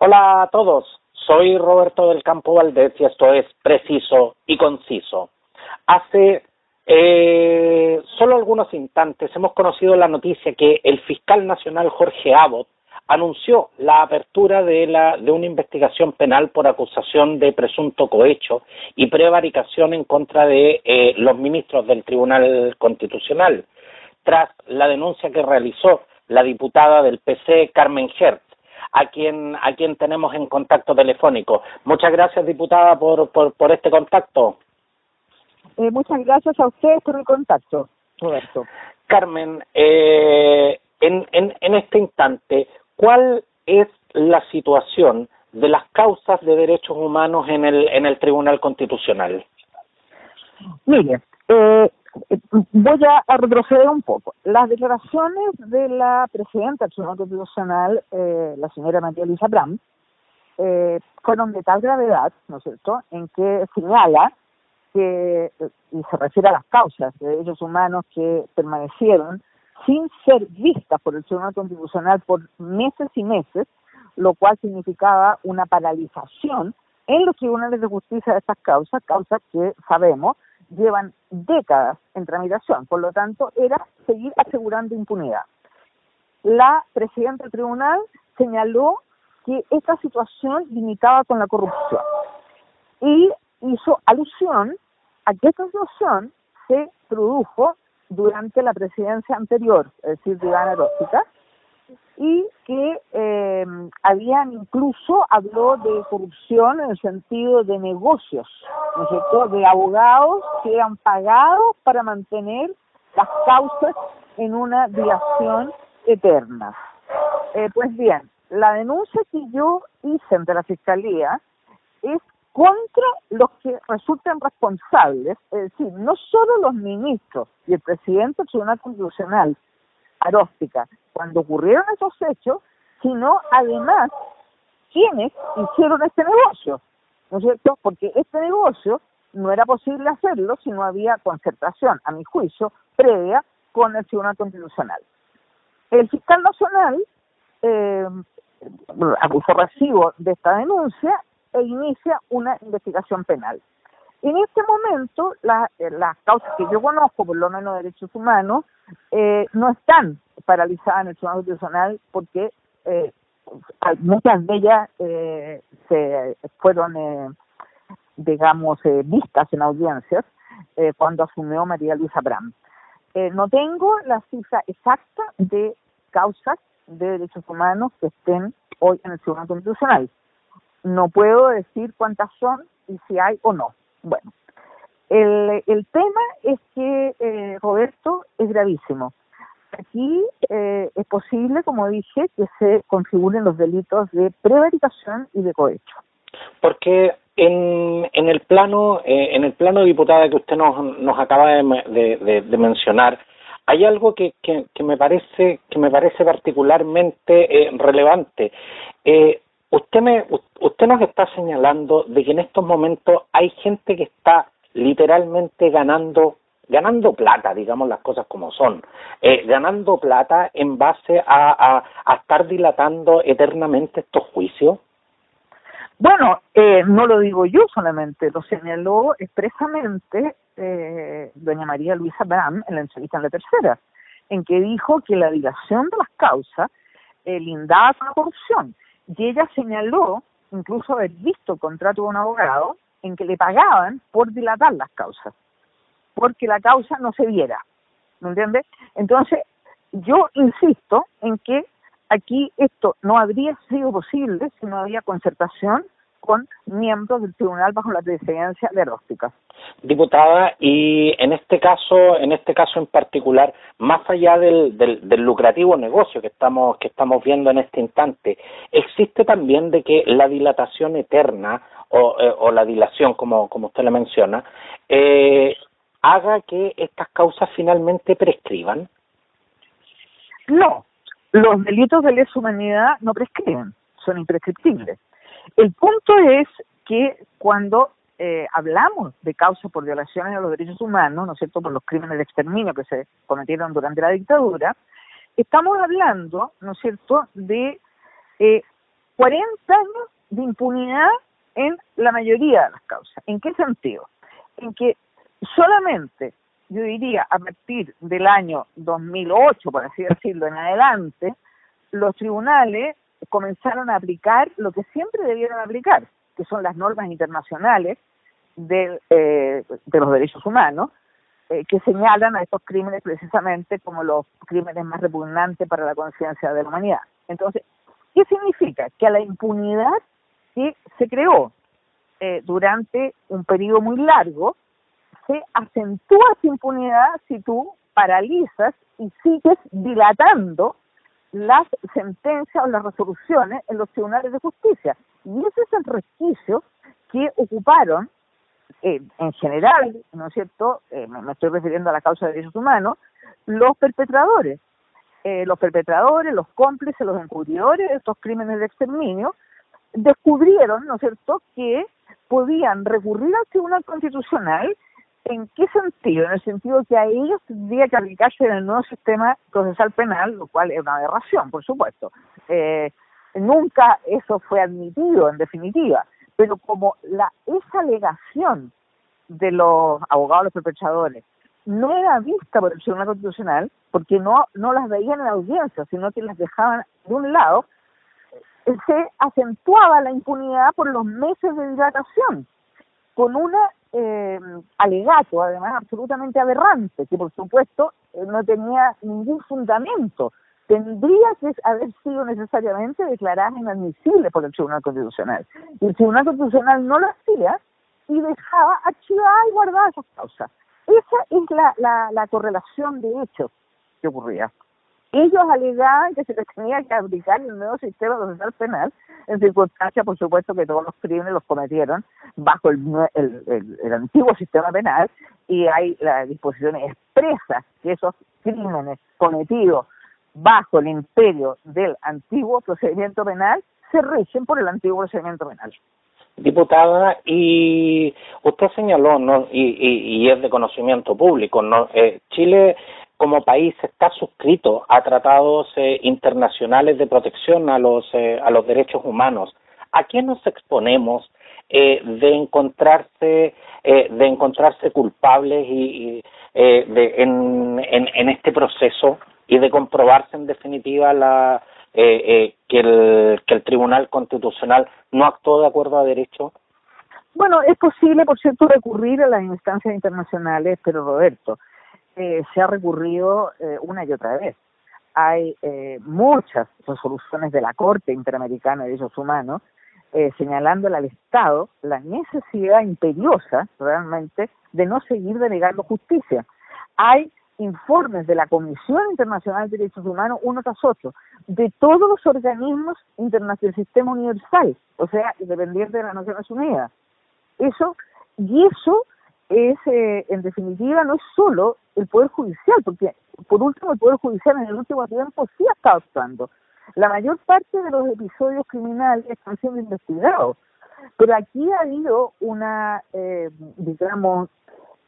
Hola a todos, soy Roberto del Campo Valdez y esto es Preciso y Conciso. Hace eh, solo algunos instantes hemos conocido la noticia que el fiscal nacional Jorge Abbott anunció la apertura de, la, de una investigación penal por acusación de presunto cohecho y prevaricación en contra de eh, los ministros del Tribunal Constitucional, tras la denuncia que realizó la diputada del PC, Carmen Hertz, a quien, a quien tenemos en contacto telefónico. Muchas gracias, diputada, por, por, por este contacto. Eh, muchas gracias a ustedes por el contacto, Roberto. Carmen, eh, en, en, en este instante, ¿cuál es la situación de las causas de derechos humanos en el, en el Tribunal Constitucional? Mire, eh, voy a, retroceder un poco. Las declaraciones de la presidenta del Tribunal Constitucional, eh, la señora María Luisa Bram, eh, fueron de tal gravedad, ¿no es cierto?, en que señala que, y se refiere a las causas de derechos humanos que permanecieron sin ser vistas por el Tribunal Constitucional por meses y meses, lo cual significaba una paralización en los tribunales de justicia de estas causas, causas que sabemos llevan décadas en tramitación, por lo tanto era seguir asegurando impunidad. La presidenta del tribunal señaló que esta situación limitaba con la corrupción y hizo alusión a que esta situación se produjo durante la presidencia anterior, es decir, de Iván y que eh, habían incluso habló de corrupción en el sentido de negocios, ¿no de abogados que eran pagados para mantener las causas en una dilación eterna. Eh, pues bien, la denuncia que yo hice ante la Fiscalía es contra los que resulten responsables, es decir, no solo los ministros y el presidente del Tribunal Constitucional, Aróstica, cuando ocurrieron esos hechos, sino además quienes hicieron este negocio, ¿no es cierto? Porque este negocio no era posible hacerlo si no había concertación, a mi juicio, previa con el Tribunal Constitucional. El fiscal nacional eh, acusó recibo de esta denuncia e inicia una investigación penal. En este momento, eh, las causas que yo conozco, por lo menos de derechos humanos, eh, no están paralizadas en el Tribunal Constitucional porque eh, muchas de ellas eh, se fueron, eh, digamos, eh, vistas en audiencias eh, cuando asumió María Luisa Bram. Eh, no tengo la cifra exacta de causas de derechos humanos que estén hoy en el Tribunal Constitucional. No puedo decir cuántas son y si hay o no. Bueno, el, el tema es que, eh, Roberto, es gravísimo. Aquí eh, es posible, como dije, que se configuren los delitos de prevaricación y de cohecho. Porque en, en el plano, eh, en el plano diputada que usted nos, nos acaba de, de, de, mencionar, hay algo que, que, que, me parece que me parece particularmente eh, relevante. Eh, usted me usted nos está señalando de que en estos momentos hay gente que está literalmente ganando ganando plata, digamos las cosas como son, eh, ganando plata en base a, a, estar dilatando eternamente estos juicios. Bueno, eh, no lo digo yo solamente, lo señaló expresamente eh, doña María Luisa Bram en la entrevista en la tercera, en que dijo que la dilación de las causas eh, lindaba con la corrupción. Y ella señaló incluso haber visto el contrato de un abogado en que le pagaban por dilatar las causas, porque la causa no se viera. ¿Me entiendes? Entonces, yo insisto en que aquí esto no habría sido posible si no había concertación con miembros del tribunal bajo la presidencia de Aróstica. Diputada, y en este caso, en este caso en particular, más allá del, del, del, lucrativo negocio que estamos, que estamos viendo en este instante, existe también de que la dilatación eterna o, eh, la dilación, como, como usted le menciona, eh, haga que estas causas finalmente prescriban? No, los delitos de lesa humanidad no prescriben, son imprescriptibles. El punto es que cuando eh, hablamos de causas por violaciones a los derechos humanos, ¿no es cierto?, por los crímenes de exterminio que se cometieron durante la dictadura, estamos hablando, ¿no es cierto?, de eh, 40 años de impunidad en la mayoría de las causas. ¿En qué sentido? En que solamente, yo diría, a partir del año 2008, por así decirlo, en adelante, los tribunales comenzaron a aplicar lo que siempre debieron aplicar, que son las normas internacionales de, eh, de los derechos humanos, eh, que señalan a estos crímenes precisamente como los crímenes más repugnantes para la conciencia de la humanidad. Entonces, ¿qué significa? Que a la impunidad que se creó eh, durante un periodo muy largo, se acentúa esa impunidad si tú paralizas y sigues dilatando las sentencias o las resoluciones en los tribunales de justicia. Y ese es el resquicio que ocuparon eh, en general, ¿no es cierto? Eh, me, estoy refiriendo a la causa de derechos humanos, los perpetradores. Eh, los perpetradores, los cómplices, los encubridores de estos crímenes de exterminio, descubrieron, ¿no es cierto?, que podían recurrir al Tribunal Constitucional. ¿En qué sentido? En el sentido que a ellos tendría que aplicarse en el nuevo sistema procesal penal, lo cual es una aberración, por supuesto. Eh, nunca eso fue admitido, en definitiva pero como la esa alegación de los abogados, los perpetradores, no era vista por el Tribunal Constitucional, porque no, no las veían en la audiencia, sino que las dejaban de un lado, se acentuaba la impunidad por los meses de dilatación, con un eh, alegato, además absolutamente aberrante, que por supuesto eh, no tenía ningún fundamento tendría que haber sido necesariamente declarada inadmisible por el Tribunal Constitucional. Y el Tribunal Constitucional no lo hacía y dejaba archivada y guardada esas causas. Esa es la, la, la correlación de hechos que ocurría. Ellos alegaban que se les tenía que aplicar el nuevo sistema procesal penal, en circunstancias, por supuesto, que todos los crímenes los cometieron bajo el, el, el antiguo sistema penal y hay las disposiciones expresas que esos crímenes cometidos bajo el imperio del antiguo procedimiento penal se rigen por el antiguo procedimiento penal. Diputada, y usted señaló, ¿no? y, y, es de conocimiento público, ¿no? Eh, Chile como país está suscrito a tratados eh, internacionales de protección a los, eh, a los derechos humanos. ¿A qué nos exponemos eh, de encontrarse eh, de encontrarse culpables y, eh, de, en, en, en este proceso y de comprobarse en definitiva la, eh, que, el, que el Tribunal Constitucional no actuó de acuerdo a derecho? Bueno, es posible, por cierto, recurrir a las instancias internacionales, pero Roberto, eh, se ha recurrido eh, una y otra vez. Hay eh, muchas resoluciones de la Corte Interamericana de Derechos Humanos eh, señalándole al Estado la necesidad imperiosa, realmente, de no seguir denegando justicia. Hay informes de la Comisión Internacional de Derechos Humanos, uno tras otro, de todos los organismos internacionales del sistema universal, o sea, independiente de las Naciones Unidas. Eso, y eso es, eh, en definitiva, no es solo el Poder Judicial, porque por último el Poder Judicial en el último tiempo sí ha estado actuando. La mayor parte de los episodios criminales están siendo investigados, pero aquí ha habido una, eh, digamos,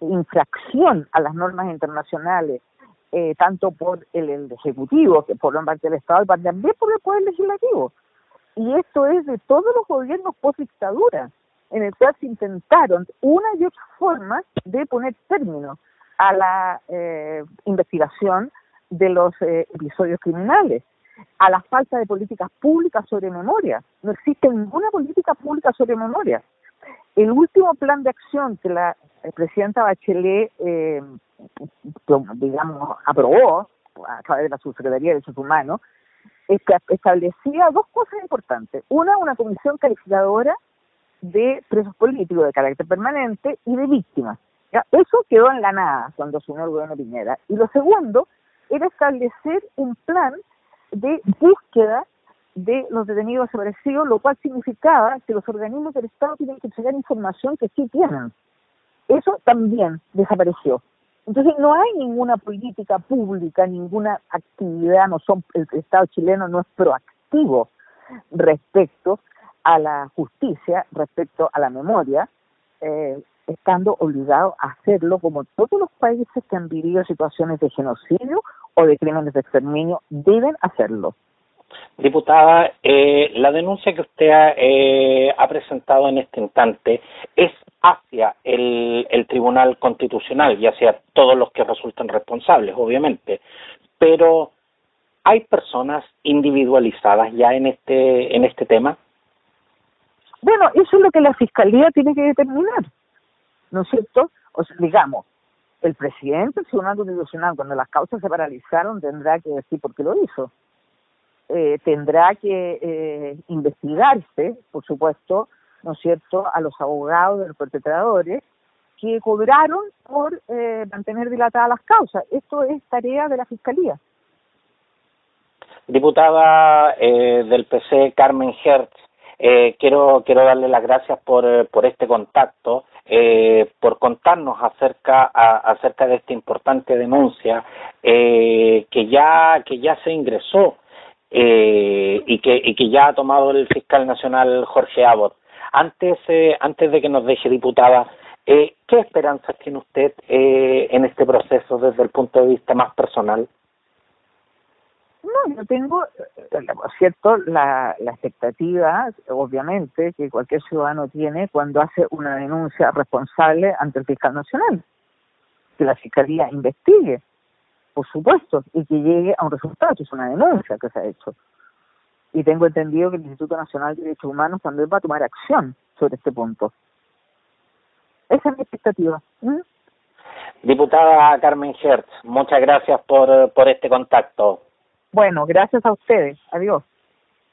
infracción a las normas internacionales, eh, tanto por el, Ejecutivo, que por parte del Estado, y también por el Poder Legislativo. Y esto es de todos los gobiernos post-dictadura, en el cual se intentaron una y otra forma de poner término a la eh, investigación de los eh, episodios criminales, a la falta de políticas públicas sobre memoria. No existe ninguna política pública sobre memoria. El último plan de acción que la presidenta Bachelet, eh, digamos, aprobó a través de la Subsecretaría de Derechos Humanos, establecía dos cosas importantes. Una, una comisión calificadora de presos políticos de carácter permanente y de víctimas. Eso quedó en la nada cuando asumió el gobierno Piñera. Y lo segundo era establecer un plan de búsqueda de los detenidos desaparecidos, lo cual significaba que los organismos del Estado tienen que entregar información que sí tienen. Eso también desapareció. Entonces no hay ninguna política pública, ninguna actividad, no son el Estado chileno no es proactivo respecto a la justicia, respecto a la memoria, eh, estando obligado a hacerlo como todos los países que han vivido situaciones de genocidio o de crímenes de exterminio deben hacerlo. Diputada, eh, la denuncia que usted ha, eh, ha, presentado en este instante es hacia el, el, Tribunal Constitucional y hacia todos los que resultan responsables, obviamente, pero ¿hay personas individualizadas ya en este, en este tema? Bueno, eso es lo que la Fiscalía tiene que determinar, ¿no es cierto? O sea, digamos, el presidente del Tribunal Constitucional, cuando las causas se paralizaron, tendrá que decir por qué lo hizo eh, tendrá que eh, investigarse, por supuesto, ¿no es cierto?, a los abogados de los perpetradores que cobraron por eh, mantener dilatadas las causas. Esto es tarea de la Fiscalía. Diputada eh, del PC, Carmen Hertz, eh, quiero quiero darle las gracias por, eh, por este contacto, eh, por contarnos acerca a, acerca de esta importante denuncia eh, que ya que ya se ingresó eh, y, que, y que ya ha tomado el fiscal nacional Jorge Abbott. Antes, eh, antes de que nos deje diputada, eh, ¿qué esperanzas tiene usted eh, en este proceso desde el punto de vista más personal? No, yo tengo, eh, cierto, la, la expectativa, obviamente, que cualquier ciudadano tiene cuando hace una denuncia responsable ante el fiscal nacional, que la fiscalía investigue por supuesto, y que llegue a un resultado, es una denuncia que se ha hecho. Y tengo entendido que el Instituto Nacional de Derechos Humanos también va a tomar acción sobre este punto. Esa es mi expectativa. ¿Mm? Diputada Carmen Hertz, muchas gracias por, por este contacto. Bueno, gracias a ustedes. Adiós.